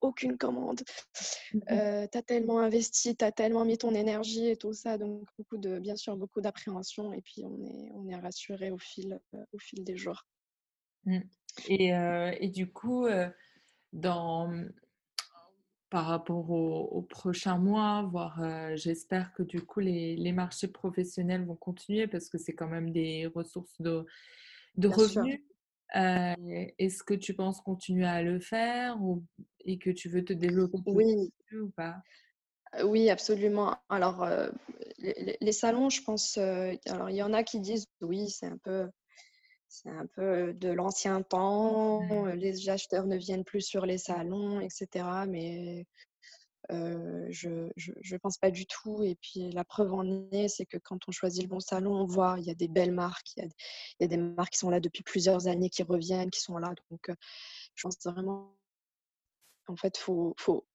S2: aucune commande. Mmh euh, tu as tellement investi, tu as tellement mis ton énergie et tout ça, donc beaucoup de, bien sûr, beaucoup d'appréhension et puis on est, on est rassuré au fil, au fil des jours.
S1: Mmh. Et, et, du coup, dans, par rapport au, prochain mois, voire j'espère que du coup les, marchés professionnels vont continuer parce que c'est quand même des ressources de, de revenus. Est-ce que tu penses continuer à le faire ou, et que tu veux te développer
S2: oui.
S1: ou pas?
S2: Oui, absolument. Alors, les, les, salons, je pense, alors il y en a qui disent oui, c'est un peu c'est un peu de l'ancien temps, les acheteurs ne viennent plus sur les salons, etc. Mais je ne pense pas du tout. Et puis la preuve en est, c'est que quand on choisit le bon salon, on voit, il y a des belles marques, il y a, des marques qui sont là depuis plusieurs années, qui reviennent, qui sont là. Donc je pense vraiment, en fait, il faut, faut,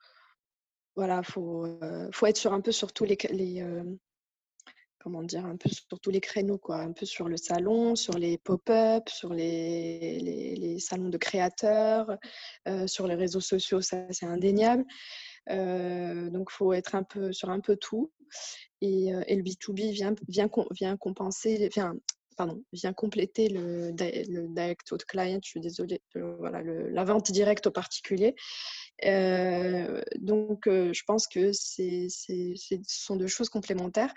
S2: voilà, faut, faut être sur un peu sur tous les, les comment dire, un peu sur tous les créneaux, quoi, un peu sur le salon, sur les pop-up, sur les, les, salons de créateurs, euh, sur les réseaux sociaux, ça c'est indéniable. Euh, donc il faut être un peu sur un peu tout. Et, euh, et le B2B vient, vient, vient compenser, vient, pardon, vient compléter le, le direct au client, je suis désolée, voilà, la vente directe au particulier. Donc, je pense que ce sont deux choses complémentaires.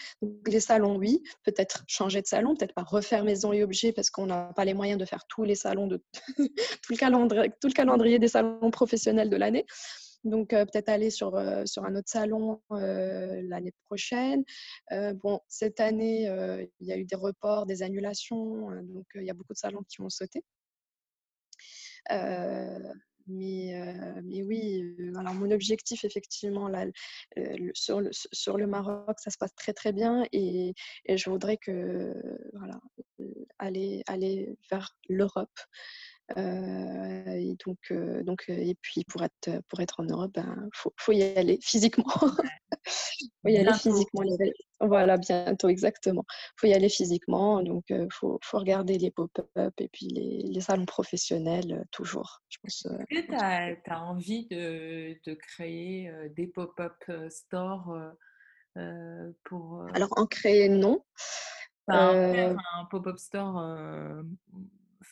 S2: Les salons, oui, peut-être changer de salon, peut-être pas refaire maison et objets parce qu'on n'a pas les moyens de faire tous les salons, de tout, le calendrier, des salons professionnels de l'année. Donc, peut-être aller sur, sur un autre salon l'année prochaine. bon, cette année, il y a eu des reports, des annulations. donc, il y a beaucoup de salons qui ont sauté. Mais, mais oui, alors mon objectif, effectivement, là, sur, le, sur le Maroc, ça se passe très très bien et, et je voudrais que, voilà, aller, aller vers l'Europe. Et donc, donc, et puis pour être, pour être en Europe, il ben, faut, faut, y aller physiquement. Il faut y aller physiquement. Voilà, bientôt, exactement. Il faut y aller physiquement. Donc, il faut, faut, regarder les pop-up et puis les, les salons professionnels, toujours.
S1: Est-ce que tu as, envie de, de créer des pop-up stores pour.
S2: Alors, en créer, non.
S1: un pop-up store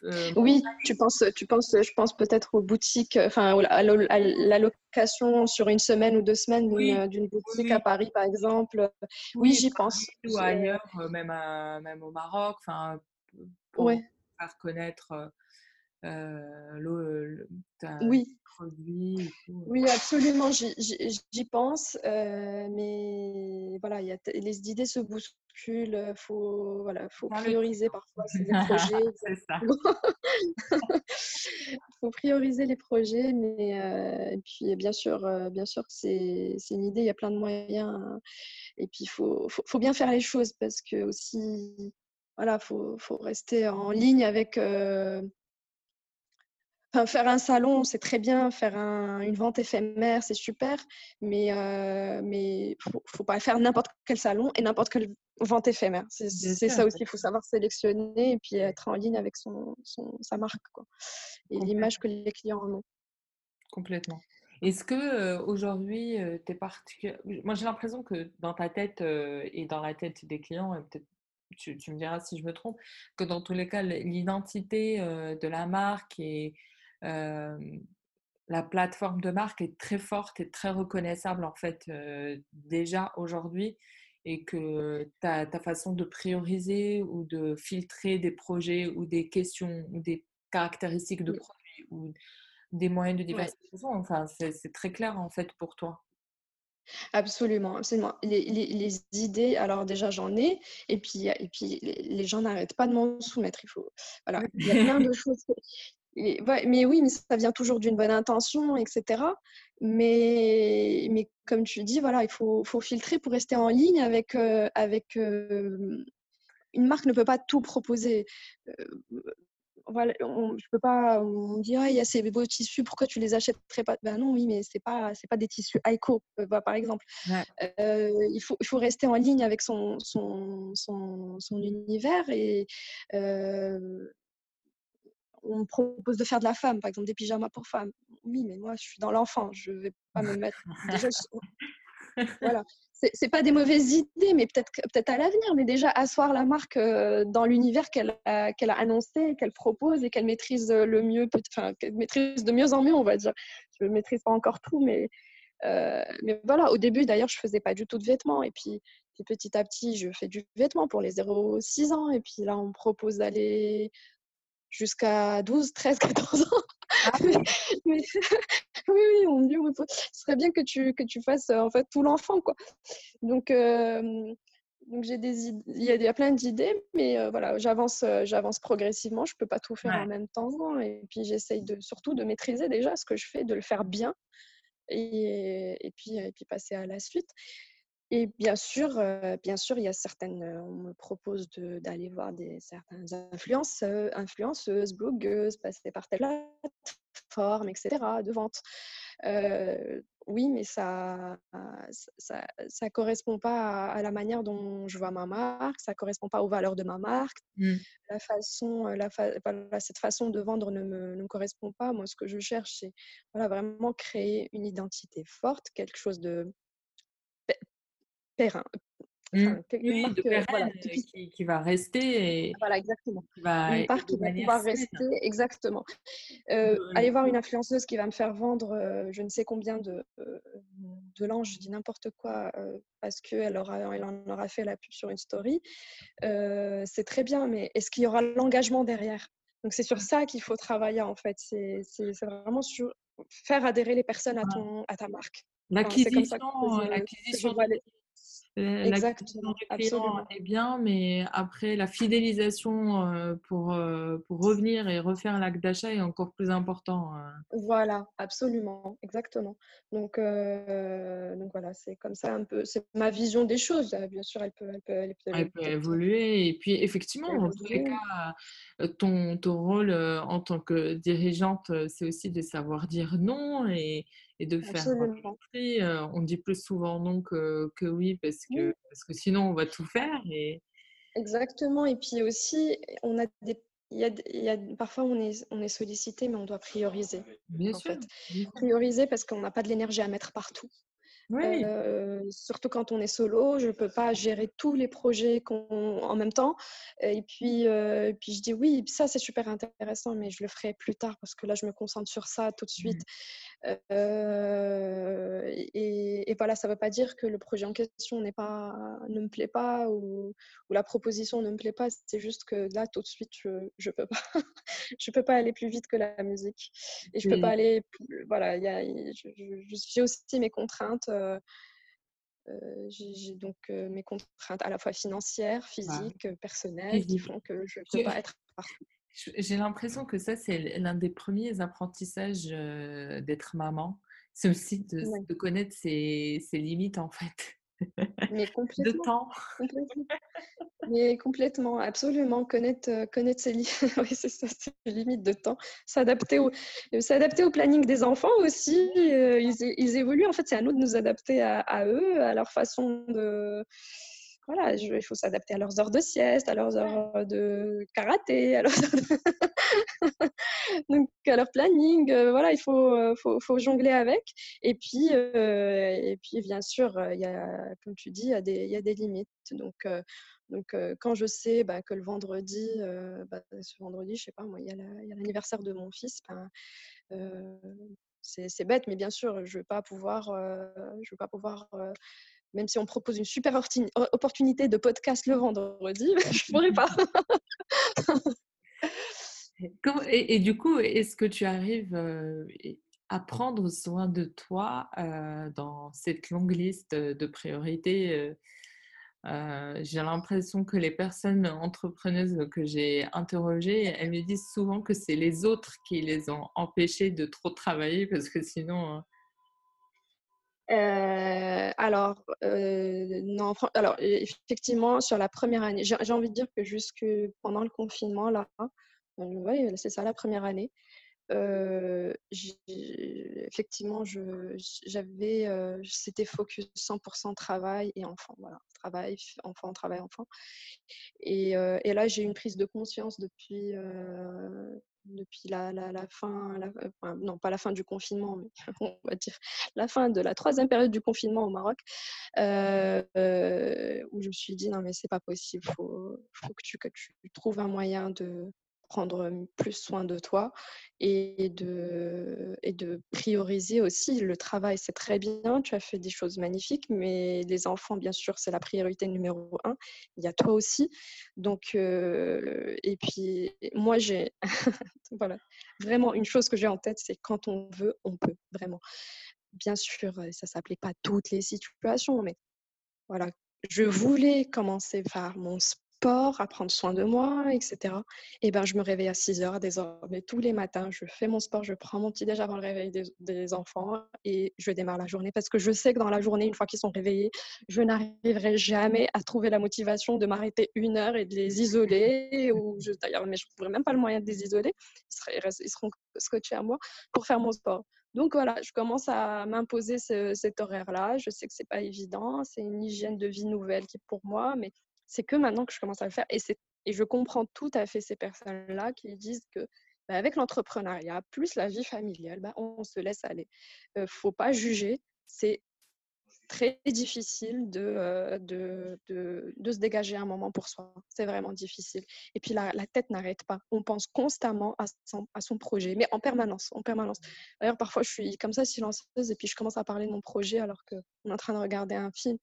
S2: euh, oui, tu penses, tu penses, je pense peut-être aux boutiques, enfin à la location sur une semaine ou deux semaines d'une boutique à Paris, par exemple. Oui, j'y pense.
S1: Ou ailleurs, euh, même, même au Maroc, enfin, pour faire connaître euh, le,
S2: oui. Oui, absolument, j'y pense. mais voilà, y a les idées se bousculent il euh, faut, voilà, faut prioriser parfois ces projets. Il faut prioriser les projets, mais euh, et puis bien sûr, euh, bien sûr c'est une idée, il y a plein de moyens. Et puis il faut, faut, faut, bien faire les choses parce que aussi, voilà, faut, faut rester en ligne avec faire un salon, c'est très bien. Faire une vente éphémère, c'est super. Mais il euh, mais faut, faut pas faire n'importe quel salon et n'importe quelle vente éphémère. C'est ça aussi. Il faut savoir sélectionner et puis être en ligne avec son, sa marque quoi. et l'image que les clients en ont.
S1: Complètement. Est-ce que euh, aujourd'hui, euh, tu es particulier Moi, j'ai l'impression que dans ta tête et dans la tête des clients, peut-être tu, tu, me diras si je me trompe, que dans tous les cas, l'identité de la marque et la plateforme de marque est très forte et très reconnaissable en fait déjà aujourd'hui et que ta, ta, façon de prioriser ou de filtrer des projets ou des questions ou des caractéristiques de produits ou des moyens de diversification, enfin c'est très clair en fait pour toi.
S2: Absolument, absolument. Les, les, les, idées, alors déjà j'en ai, et puis, et puis les, gens n'arrêtent pas de m'en soumettre. Il faut, voilà, il y a plein de choses. Mais oui, mais ça vient toujours d'une bonne intention, etc. Mais, mais comme tu dis, voilà, il faut, faut filtrer pour rester en ligne avec, euh, avec euh, une marque ne peut pas tout proposer. Euh, voilà, on, je peux pas, on dit, ah, il y a ces beaux tissus, pourquoi tu les achèterais pas? Ben non, oui, mais c'est pas, c'est pas des tissus Aiko, par exemple. il, faut, il faut rester en ligne avec son, son, son, son univers et on me propose de faire de la femme, par exemple des pyjamas pour femmes. Oui, mais moi, je suis dans l'enfant, je vais pas me mettre. Déjà, voilà. C'est pas des mauvaises idées, mais peut-être peut-être à l'avenir, mais déjà asseoir la marque euh, dans l'univers qu'elle a, qu'elle a annoncé, qu'elle propose et qu'elle maîtrise le mieux, enfin, qu'elle maîtrise de mieux en mieux, on va dire. Je ne maîtrise pas encore tout, mais, euh, mais voilà, au début d'ailleurs, je faisais pas du tout de vêtements. Et puis, puis petit à petit, je fais du vêtement pour les 0-6 ans. Et puis là, on me propose d'aller jusqu'à 12, 13, 14 ans. Ah oui. oui, oui, on dit, ce serait bien que tu, que tu fasses en fait tout l'enfant. quoi. Donc, euh, donc j'ai des il y, a, plein d'idées, mais euh, voilà, j'avance, j'avance progressivement. Je peux pas tout faire en même temps. Et puis j'essaye de, surtout de maîtriser déjà ce que je fais, de le faire bien. Et, et, puis, et puis passer à la suite. Et bien sûr, euh, bien sûr, il y a certaines, euh, on me propose d'aller voir des, certaines influenceuses, influenceuses, blogueuses, passer par telle plateforme, etc., de vente. Euh, oui, mais ça ça, ça, correspond pas à, la manière dont je vois ma marque, ça correspond pas aux valeurs de ma marque. Mmh. La façon, la cette façon de vendre ne me, ne me, correspond pas. Moi, ce que je cherche, c'est voilà, vraiment créer une identité forte, quelque chose de périn.
S1: Mmh. oui, de pérenne, qui, qui, va rester. Et
S2: voilà, exactement. Une part qui va pouvoir rester, exactement. Euh, aller voir une influenceuse qui va me faire vendre je ne sais combien de, de l'ange, je dis n'importe quoi, parce qu'elle elle en aura fait la pub sur une story, c'est très bien, mais est-ce qu'il y aura l'engagement derrière? Donc c'est sur mmh. ça qu'il faut travailler en fait. C'est vraiment sur faire adhérer les personnes à, ton, à ta marque.
S1: L'acquisition, Exactement, client est bien, mais après, la fidélisation euh, pour, euh, pour revenir et refaire l'acte d'achat est encore plus important. Euh.
S2: Voilà, absolument, exactement. Donc, donc voilà, c'est comme ça un peu, c'est ma vision des choses. Bien sûr, elle peut, elle peut,
S1: elle peut, évoluer. Et puis, effectivement, dans tous les cas, ton, ton rôle en tant que dirigeante, c'est aussi de savoir dire non et, et de faire on dit plus souvent non que, que oui parce que, parce que sinon on va tout faire. Et...
S2: Exactement. Et puis aussi, on a des il y, a, il y a, parfois, on est, on est sollicité, mais on doit prioriser.
S1: Bien, sûr,
S2: Prioriser parce qu'on n'a pas de l'énergie à mettre partout. Oui. surtout quand on est solo, je ne peux pas gérer tous les projets en même temps. Et puis, puis je dis oui, ça c'est super intéressant, mais je le ferai plus tard parce que là je me concentre sur ça tout de suite. Mmh. Euh, et, voilà, ça ne veut pas dire que le projet en question pas, ne me plaît pas ou, la proposition ne me plaît pas. C'est juste que là, tout de suite, je ne peux, pas, je peux pas aller plus vite que la musique. Et je ne peux pas aller. Voilà, j'ai aussi mes contraintes. Euh, euh, j'ai donc mes contraintes à la fois financières, physiques, personnelles, qui font que je ne peux pas être partout.
S1: J'ai l'impression que ça, c'est l'un des premiers apprentissages d'être maman. C'est aussi de, connaître ses, limites, en fait.
S2: Mais complètement.
S1: De temps.
S2: Mais complètement, absolument. Connaître, connaître ses, oui, ça, ses limites de temps. S'adapter au, s'adapter au planning des enfants aussi. ils, évoluent. En fait, c'est à nous de nous adapter à eux, à leur façon de voilà, il faut s'adapter à leurs heures de sieste, à leurs heures de karaté, à leurs Donc, à leur planning. Euh, voilà, il faut, faut, faut, jongler avec. Et puis, euh, et puis bien sûr, il y a, comme tu dis, il y a des, il y a des limites. Donc, donc, quand je sais bah, que le vendredi, bah, ce vendredi, je sais pas, moi, il y a l'anniversaire de mon fils, ben, c'est bête, mais bien sûr, je ne vais pas pouvoir, je vais pas pouvoir même si on propose une super opportunité de podcast le vendredi, je ne pourrais pas.
S1: et, du coup, est-ce que tu arrives à prendre soin de toi dans cette longue liste de priorités j'ai l'impression que les personnes entrepreneuses que j'ai interrogées, elles me disent souvent que c'est les autres qui les ont empêchées de trop travailler parce que sinon.
S2: Alors, non, alors, effectivement, sur la première année, j'ai envie de dire que jusque pendant le confinement, là, oui, c'est ça la première année, effectivement, j'avais, c'était focus 100% travail et enfant. Voilà, travail, enfant, travail, enfant. Et, et là, j'ai une prise de conscience depuis, depuis la, fin, non pas la fin du confinement, mais on va dire la fin de la troisième période du confinement au Maroc, où je me suis dit non mais c'est pas possible, faut, faut que tu trouves un moyen de prendre plus soin de toi et de, et de prioriser aussi le travail. C'est très bien, tu as fait des choses magnifiques, mais les enfants, bien sûr, c'est la priorité numéro un. Il y a toi aussi. Donc, et puis, moi, j'ai voilà, vraiment une chose que j'ai en tête, c'est quand on veut, on peut, vraiment. Bien sûr, ça ne s'appelait pas toutes les situations, mais voilà, je voulais commencer par mon à prendre soin de moi, etc. Et ben, je me réveille à 6 heures désormais tous les matins. Je fais mon sport, je prends mon petit déj avant le réveil des, enfants et je démarre la journée parce que je sais que dans la journée, une fois qu'ils sont réveillés, je n'arriverai jamais à trouver la motivation de m'arrêter une heure et de les isoler. Ou d'ailleurs, mais je ne trouverai même pas le moyen de les isoler. Ils, ils seront scotchés à moi pour faire mon sport. Donc voilà, je commence à m'imposer cet horaire-là. Je sais que c'est pas évident, c'est une hygiène de vie nouvelle qui est pour moi, mais c'est que maintenant que je commence à le faire. Et, et je comprends tout à fait ces personnes-là qui disent que bah, avec l'entrepreneuriat, plus la vie familiale, bah, on se laisse aller. ne faut pas juger. C'est très difficile de, de, de, se dégager un moment pour soi. C'est vraiment difficile. Et puis la, la tête n'arrête pas. On pense constamment à son, à son, projet, mais en permanence, en permanence. D'ailleurs, parfois, je suis comme ça silencieuse et puis je commence à parler de mon projet alors qu'on est en train de regarder un film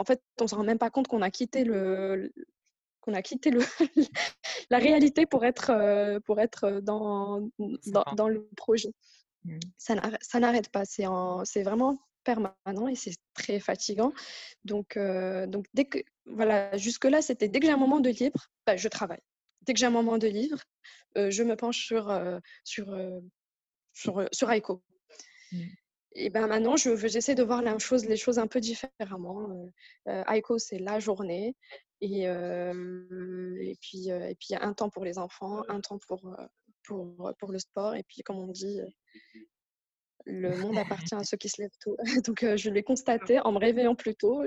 S2: en fait, on ne se rend même pas compte qu'on a quitté le, qu'on a quitté le la réalité pour être, euh, pour être dans, dans, le projet. Mmh. Ça n'arrête pas, c'est vraiment permanent et c'est très fatigant. Donc, euh, donc dès que, voilà, jusque-là, c'était dès que j'ai un moment de libre, bah, je travaille. Dès que j'ai un moment de libre, euh, je me penche sur, sur, sur, sur Aiko. Mmh. Et ben maintenant, je, j'essaie de voir la chose, les choses un peu différemment. Euh, Aiko, c'est la journée. Et, et, puis, et puis, un temps pour les enfants, un temps pour, pour, pour le sport. Et puis, comme on dit, le monde appartient à ceux qui se lèvent tôt. Donc, je l'ai constaté en me réveillant plus tôt.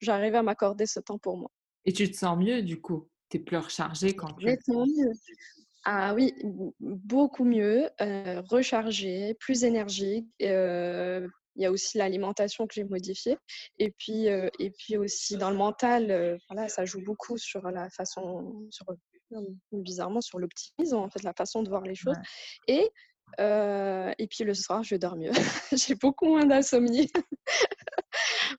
S2: J'arrive à m'accorder ce temps pour moi.
S1: Et tu te sens mieux du coup? Tu es plus rechargée quand tu...
S2: mieux. Ah oui, beaucoup mieux, euh, rechargé, plus énergique. Euh, il y a aussi l'alimentation que j'ai modifiée. Et puis, euh, et puis aussi dans le mental, voilà, ça joue beaucoup sur la façon, sur, bizarrement sur l'optimisme, en fait, la façon de voir les choses. Et, et puis le soir, je dors mieux. j'ai beaucoup moins d'insomnie.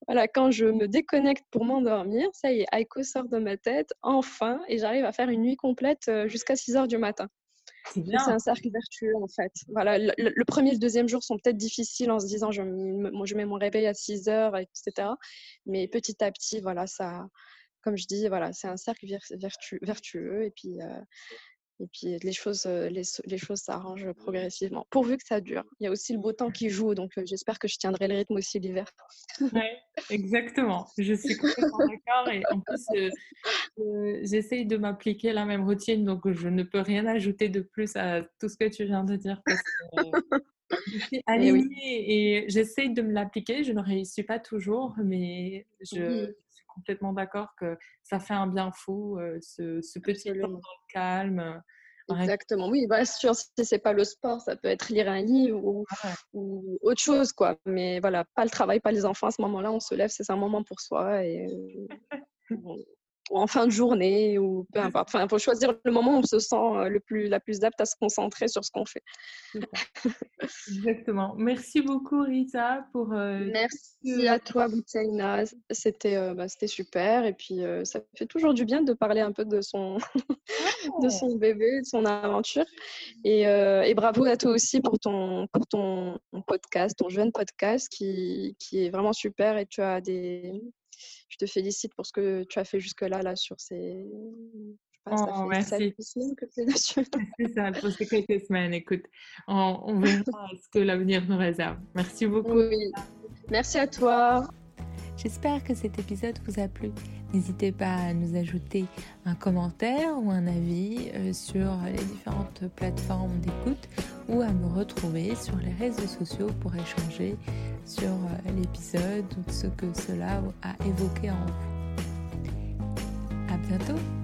S2: voilà, quand je me déconnecte pour m'endormir, ça y est, Aiko sort de ma tête, enfin, et j'arrive à faire une nuit complète euh, jusqu'à 6 heures du matin. C'est un cercle vertueux en fait. Voilà, le, premier et le deuxième jour sont peut-être difficiles en se disant je, je mets mon réveil à 6 heures, etc. Mais petit à petit, voilà, ça, comme je dis, voilà, c'est un cercle vertueux. Et puis, euh, et puis les choses, les, les choses s'arrangent progressivement, pourvu que ça dure. Il y a aussi le beau temps qui joue, donc j'espère que je tiendrai le rythme aussi l'hiver.
S1: Oui, exactement. Je suis complètement d'accord. Et en plus, euh, j'essaye de m'appliquer la même routine, donc je ne peux rien ajouter de plus à tout ce que tu viens de dire. Parce que, je suis alignée et, j'essaye de me l'appliquer. Je ne réussis pas toujours, mais je, complètement d'accord que ça fait un bien fou, ce, petit temps dans le calme.
S2: Exactement, oui, bien sûr, si c'est pas le sport, ça peut être lire un livre ou, ou, autre chose, quoi. Mais voilà, pas le travail, pas les enfants, à ce moment-là, on se lève, c'est un moment pour soi et en fin de journée ou peu importe. Enfin, il faut choisir le moment où on se sent le plus, la plus apte à se concentrer sur ce qu'on fait.
S3: Exactement. Merci beaucoup Rita pour.
S2: Merci à toi Boutaina. C'était bah, c'était super et puis ça fait toujours du bien de parler un peu de son de son bébé, de son aventure et, et, bravo à toi aussi pour ton pour ton podcast, ton jeune podcast qui, qui est vraiment super et tu as des je te félicite pour ce que tu as fait jusque-là là, sur ces.
S3: Je sais pas, oh, merci. semaines que tu es dessus. C'est ça, pour ces quelques semaines. Écoute, on, on verra ce que l'avenir nous réserve. Merci beaucoup.
S2: Oui. Merci à toi.
S3: J'espère que cet épisode vous a plu. N'hésitez pas à nous ajouter un commentaire ou un avis euh, sur les différentes plateformes d'écoute ou à me retrouver sur les réseaux sociaux pour échanger sur euh, l'épisode ou ce que cela a évoqué en vous. À bientôt!